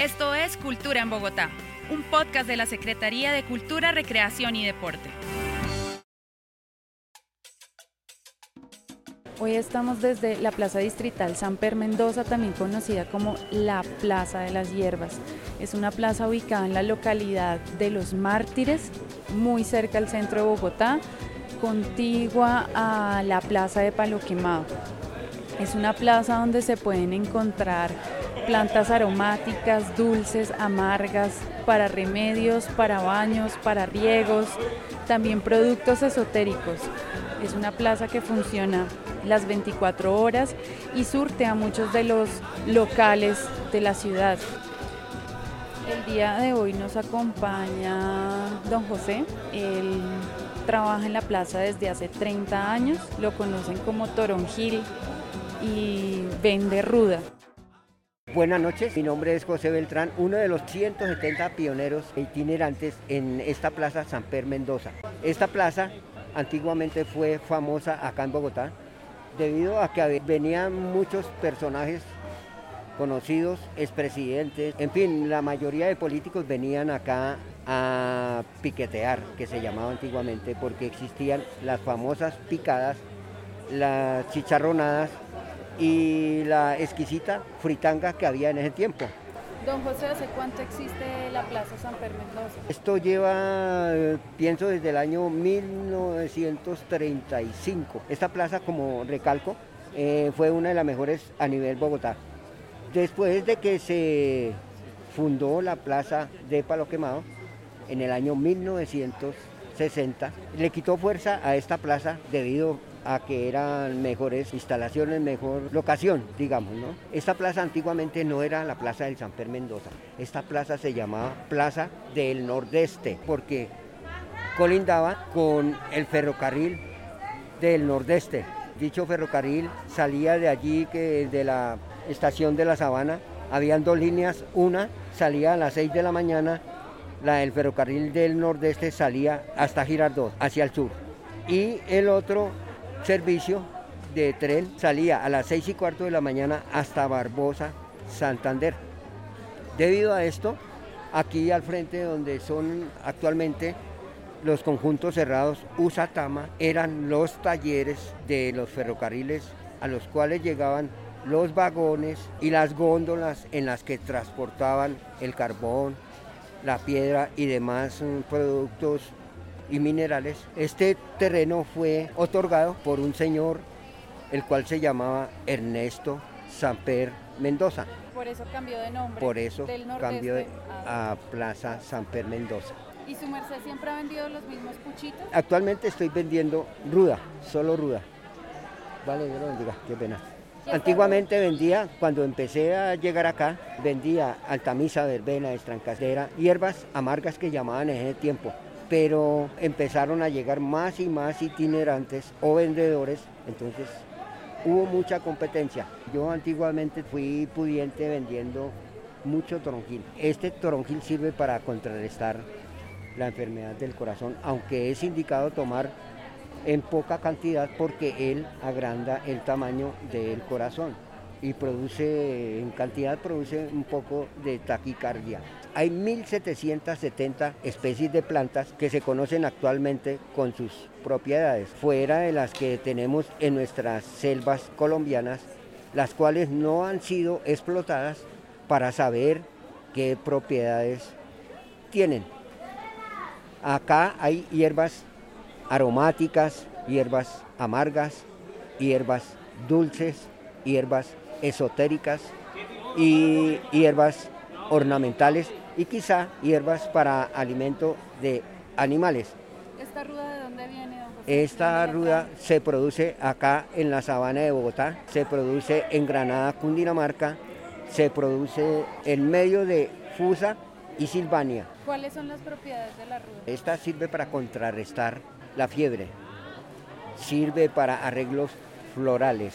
Esto es Cultura en Bogotá, un podcast de la Secretaría de Cultura, Recreación y Deporte. Hoy estamos desde la Plaza Distrital San Per Mendoza, también conocida como la Plaza de las Hierbas. Es una plaza ubicada en la localidad de Los Mártires, muy cerca al centro de Bogotá, contigua a la Plaza de Palo Quemado. Es una plaza donde se pueden encontrar plantas aromáticas, dulces, amargas, para remedios, para baños, para riegos, también productos esotéricos. Es una plaza que funciona las 24 horas y surte a muchos de los locales de la ciudad. El día de hoy nos acompaña don José. Él trabaja en la plaza desde hace 30 años, lo conocen como Toronjil y vende ruda. Buenas noches, mi nombre es José Beltrán, uno de los 170 pioneros itinerantes en esta plaza San Per Mendoza. Esta plaza antiguamente fue famosa acá en Bogotá debido a que venían muchos personajes conocidos, expresidentes, en fin, la mayoría de políticos venían acá a piquetear, que se llamaba antiguamente, porque existían las famosas picadas, las chicharronadas y la exquisita fritanga que había en ese tiempo. Don José, ¿hace cuánto existe la Plaza San Mendoza? Esto lleva, pienso, desde el año 1935. Esta plaza, como recalco, eh, fue una de las mejores a nivel Bogotá. Después de que se fundó la Plaza de Palo Quemado, en el año 1960, le quitó fuerza a esta plaza debido a que eran mejores instalaciones, mejor locación, digamos, ¿no? Esta plaza antiguamente no era la plaza del San Per Mendoza, esta plaza se llamaba Plaza del Nordeste, porque colindaba con el ferrocarril del Nordeste. Dicho ferrocarril salía de allí, que de la estación de La Sabana, habían dos líneas, una salía a las 6 de la mañana, la del ferrocarril del Nordeste salía hasta Girardot, hacia el sur, y el otro servicio de tren salía a las seis y cuarto de la mañana hasta Barbosa, Santander. Debido a esto, aquí al frente donde son actualmente los conjuntos cerrados Usatama, eran los talleres de los ferrocarriles a los cuales llegaban los vagones y las góndolas en las que transportaban el carbón, la piedra y demás mm, productos y minerales. Este terreno fue otorgado por un señor, el cual se llamaba Ernesto Samper Mendoza. Por eso cambió de nombre. Por eso cambió a Plaza Samper Mendoza. ¿Y su merced siempre ha vendido los mismos puchitos? Actualmente estoy vendiendo ruda, solo ruda. Vale, Dios lo bendiga, qué pena. Antiguamente vendía, cuando empecé a llegar acá, vendía altamisa, verbena, estrancadera, hierbas amargas que llamaban en ese tiempo pero empezaron a llegar más y más itinerantes o vendedores, entonces hubo mucha competencia. Yo antiguamente fui pudiente vendiendo mucho toronjil. Este toronjil sirve para contrarrestar la enfermedad del corazón, aunque es indicado tomar en poca cantidad porque él agranda el tamaño del corazón y produce, en cantidad produce un poco de taquicardia. Hay 1.770 especies de plantas que se conocen actualmente con sus propiedades, fuera de las que tenemos en nuestras selvas colombianas, las cuales no han sido explotadas para saber qué propiedades tienen. Acá hay hierbas aromáticas, hierbas amargas, hierbas dulces, hierbas esotéricas y hierbas ornamentales y quizá hierbas para alimento de animales. ¿Esta ruda de dónde viene? Esta ruda se produce acá en la sabana de Bogotá, se produce en Granada, Cundinamarca, se produce en medio de Fusa y Silvania. ¿Cuáles son las propiedades de la ruda? Esta sirve para contrarrestar la fiebre, sirve para arreglos florales,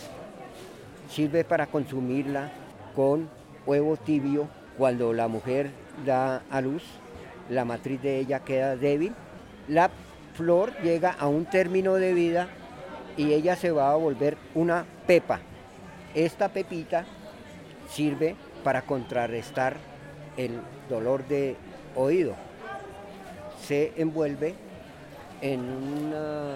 sirve para consumirla con huevo tibio cuando la mujer da a luz, la matriz de ella queda débil, la flor llega a un término de vida y ella se va a volver una pepa. Esta pepita sirve para contrarrestar el dolor de oído. Se envuelve en una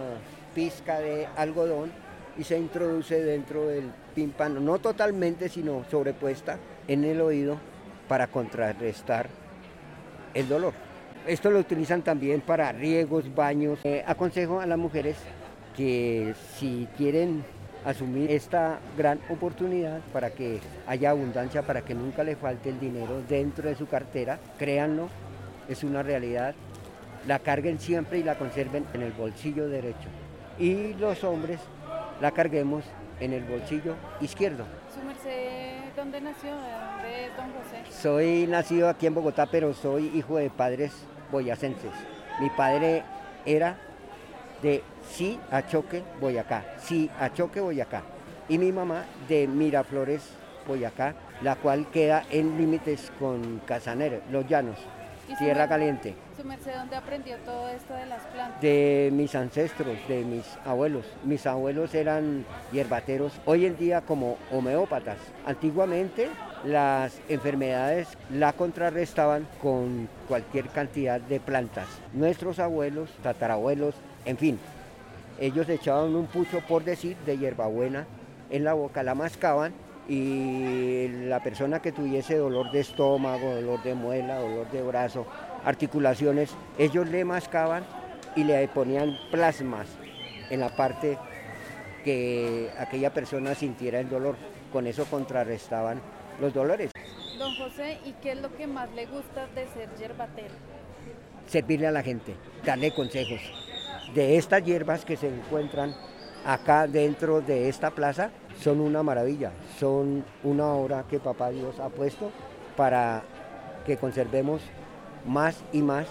pizca de algodón y se introduce dentro del tímpano, no totalmente, sino sobrepuesta en el oído para contrarrestar el dolor. Esto lo utilizan también para riegos, baños. Eh, aconsejo a las mujeres que si quieren asumir esta gran oportunidad para que haya abundancia, para que nunca le falte el dinero dentro de su cartera, créanlo, es una realidad, la carguen siempre y la conserven en el bolsillo derecho. Y los hombres la carguemos en el bolsillo izquierdo. ¿Su merced dónde nació? ¿De don José? Soy nacido aquí en Bogotá, pero soy hijo de padres boyacenses. Mi padre era de Sí a Choque, Boyacá. Sí a Choque, Boyacá. Y mi mamá de Miraflores, Boyacá, la cual queda en límites con Casanere, Los Llanos, Tierra Caliente. ¿Su merced dónde aprendió todo esto de las plantas? De mis ancestros, de mis abuelos. Mis abuelos eran hierbateros, hoy en día como homeópatas. Antiguamente las enfermedades la contrarrestaban con cualquier cantidad de plantas. Nuestros abuelos, tatarabuelos, en fin, ellos echaban un pucho, por decir, de hierbabuena en la boca, la mascaban y la persona que tuviese dolor de estómago, dolor de muela, dolor de brazo, articulaciones, ellos le mascaban y le ponían plasmas en la parte que aquella persona sintiera el dolor. Con eso contrarrestaban los dolores. Don José, ¿y qué es lo que más le gusta de ser yerbatero? Servirle a la gente, darle consejos. De estas hierbas que se encuentran acá dentro de esta plaza, son una maravilla, son una obra que Papá Dios ha puesto para que conservemos más y más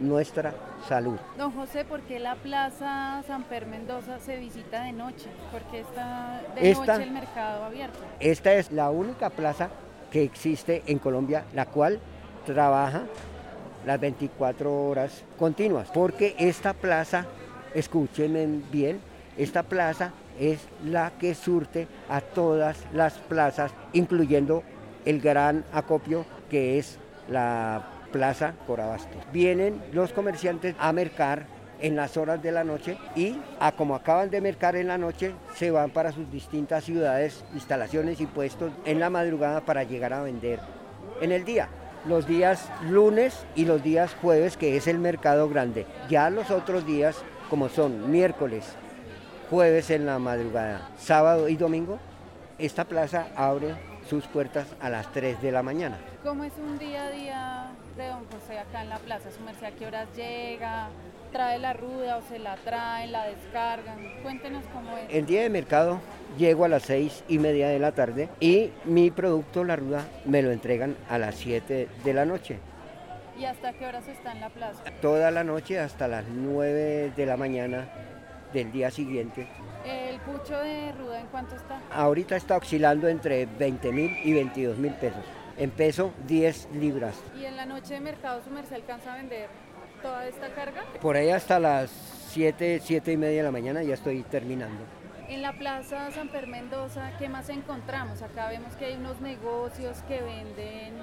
nuestra salud. Don José, ¿por qué la Plaza San Per Mendoza se visita de noche? ¿Por qué está de noche el mercado abierto? Esta es la única plaza que existe en Colombia, la cual trabaja las 24 horas continuas, porque esta plaza, escuchen bien, esta plaza es la que surte a todas las plazas, incluyendo el gran acopio que es la Plaza Corabasto. Vienen los comerciantes a mercar en las horas de la noche y a como acaban de mercar en la noche se van para sus distintas ciudades, instalaciones y puestos en la madrugada para llegar a vender en el día. Los días lunes y los días jueves que es el mercado grande. Ya los otros días como son miércoles, jueves en la madrugada, sábado y domingo, esta plaza abre sus puertas a las 3 de la mañana. ¿Cómo es un día a día de don José acá en la plaza? ¿Su merced a qué horas llega? ¿Trae la ruda o se la traen, la descargan? Cuéntenos cómo es. El día de mercado llego a las seis y media de la tarde y mi producto, la ruda, me lo entregan a las 7 de la noche. ¿Y hasta qué horas está en la plaza? Toda la noche hasta las 9 de la mañana del día siguiente. ¿El pucho de ruda en cuánto está? Ahorita está oscilando entre 20 mil y 22 mil pesos. En peso, 10 libras. ¿Y en la noche de mercado su merced alcanza a vender toda esta carga? Por ahí hasta las 7, 7 y media de la mañana ya estoy terminando. En la plaza San Per Mendoza, ¿qué más encontramos? Acá vemos que hay unos negocios que venden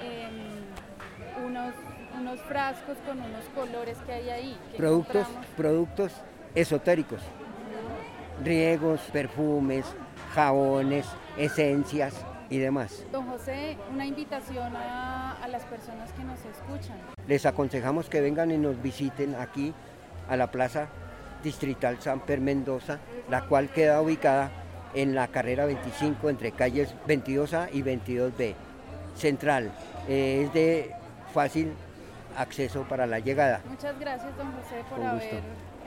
em, unos, unos frascos con unos colores que hay ahí. Productos, productos esotéricos, riegos, perfumes, jabones, esencias y demás. Don José, una invitación a, las personas que nos escuchan. Les aconsejamos que vengan y nos visiten aquí a la Plaza Distrital San Per Mendoza, la cual queda ubicada en la carrera 25 entre calles 22A y 22B. Central, eh, es de fácil acceso para la llegada. Muchas gracias, don José, por haber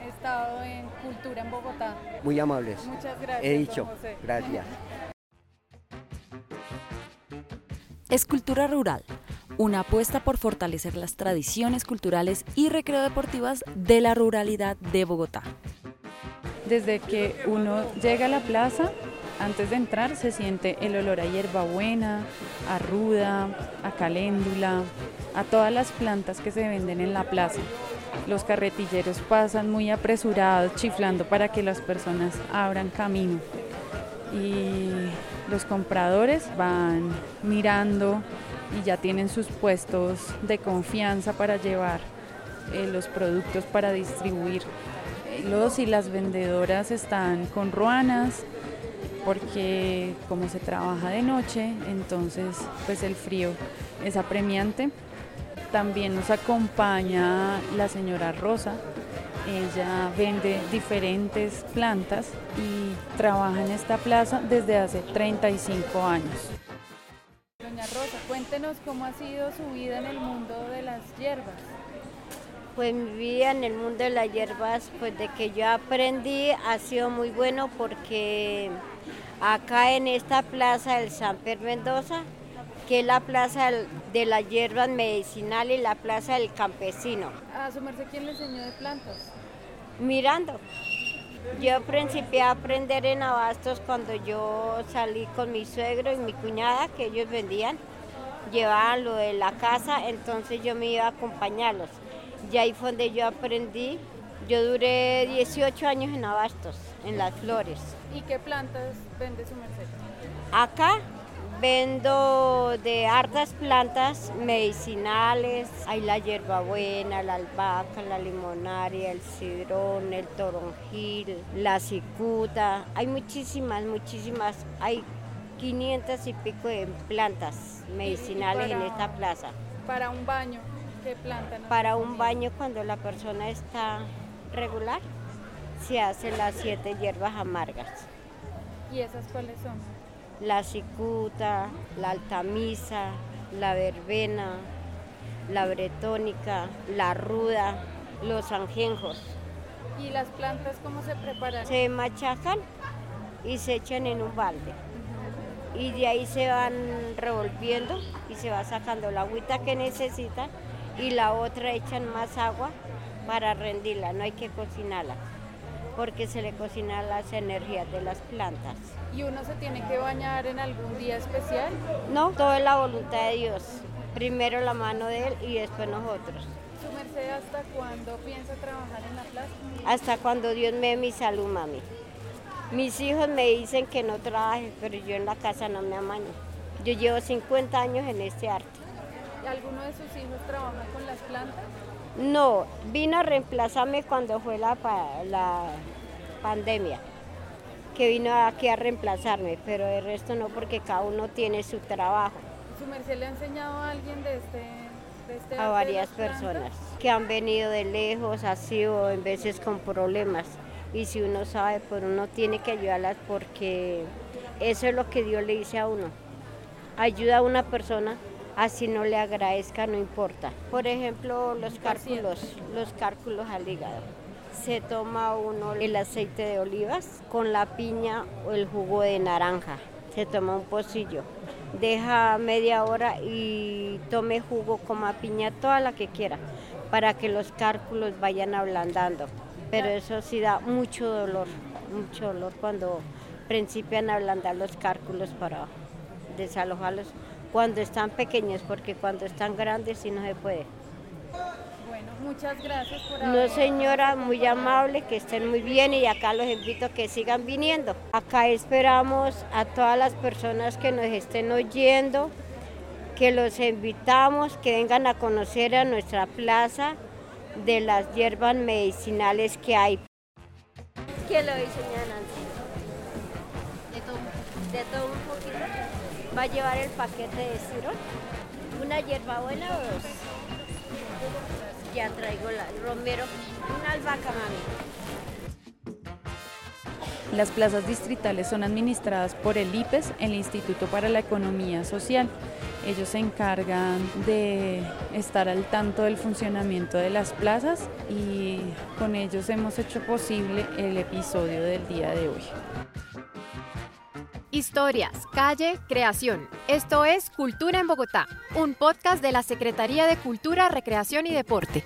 estado en Cultura en Bogotá. Muy amables. Muchas gracias. He dicho. Gracias. Escultura rural, una apuesta por fortalecer las tradiciones culturales y recreo deportivas de la ruralidad de Bogotá. Desde que uno llega a la plaza, antes de entrar se siente el olor a hierbabuena, a ruda, a caléndula, a todas las plantas que se venden en la plaza. Los carretilleros pasan muy apresurados, chiflando para que las personas abran camino. Y los compradores van mirando y ya tienen sus puestos de confianza para llevar eh, los productos para distribuir. Eh, los y las vendedoras están con ruanas porque como se trabaja de noche, entonces pues el frío es apremiante. También nos acompaña la señora Rosa. Ella vende diferentes plantas y trabaja en esta plaza desde hace 35 años. Doña Rosa, cuéntenos cómo ha sido su vida en el mundo de las hierbas. Pues mi vida en el mundo de las hierbas, pues de que yo aprendí ha sido muy bueno porque acá en esta plaza del San Pedro Mendoza, que es la plaza de las hierbas medicinales y la plaza del campesino. ¿A su merced quién le enseñó de plantas? Mirando. Yo principié a aprender en abastos cuando yo salí con mi suegro y mi cuñada, que ellos vendían, llevaban lo de la casa, entonces yo me iba a acompañarlos. Y ahí fue donde yo aprendí. Yo duré 18 años en abastos, en las flores. ¿Y qué plantas vende su merced? Acá vendo de hartas plantas medicinales, hay la hierbabuena, la albahaca, la limonaria, el cidrón, el toronjil, la cicuta, hay muchísimas, muchísimas, hay 500 y pico de plantas medicinales en esta plaza. Para un baño, ¿qué planta? Para un baño cuando la persona está regular, se hacen las siete hierbas amargas. ¿Y esas cuáles son? La cicuta, la altamisa, la verbena, la bretónica, la ruda, los anjenjos. ¿Y las plantas cómo se preparan? Se machacan y se echan en un balde. Y de ahí se van revolviendo y se va sacando la agüita que necesita y la otra echan más agua para rendirla, no hay que cocinarla porque se le cocinan las energías de las plantas. ¿Y uno se tiene que bañar en algún día especial? No, todo es la voluntad de Dios. Primero la mano de Él y después nosotros. ¿Su merced hasta cuándo piensa trabajar en la plaza? Hasta cuando Dios me dé mi salud, mami. Mis hijos me dicen que no trabaje, pero yo en la casa no me amaño. Yo llevo 50 años en este arte. ¿Y alguno de sus hijos trabaja con las plantas? No, vino a reemplazarme cuando fue la, la pandemia, que vino aquí a reemplazarme, pero el resto no porque cada uno tiene su trabajo. ¿Su merced le ha enseñado a alguien de este, de este A varias personas que han venido de lejos, así o en veces con problemas. Y si uno sabe, pues uno tiene que ayudarlas porque eso es lo que Dios le dice a uno. Ayuda a una persona así no le agradezca, no importa. Por ejemplo, los cálculos, los cálculos al hígado. Se toma uno el aceite de olivas con la piña o el jugo de naranja. Se toma un pocillo. Deja media hora y tome jugo como piña toda la que quiera para que los cálculos vayan ablandando. Pero eso sí da mucho dolor, mucho dolor cuando principian a ablandar los cálculos para desalojarlos cuando están pequeños, porque cuando están grandes sí no se puede. Bueno, muchas gracias por No, señora, muy amable, que estén muy bien y acá los invito a que sigan viniendo. Acá esperamos a todas las personas que nos estén oyendo, que los invitamos, que vengan a conocer a nuestra plaza de las hierbas medicinales que hay. ¿Qué lo dice, Nancy? De todo, de todo va a llevar el paquete de cirón, una hierbabuena o dos. Ya traigo la romero, una albahaca, mami. Las plazas distritales son administradas por el IPES, el Instituto para la Economía Social. Ellos se encargan de estar al tanto del funcionamiento de las plazas y con ellos hemos hecho posible el episodio del día de hoy. Historias, calle, creación. Esto es Cultura en Bogotá, un podcast de la Secretaría de Cultura, Recreación y Deporte.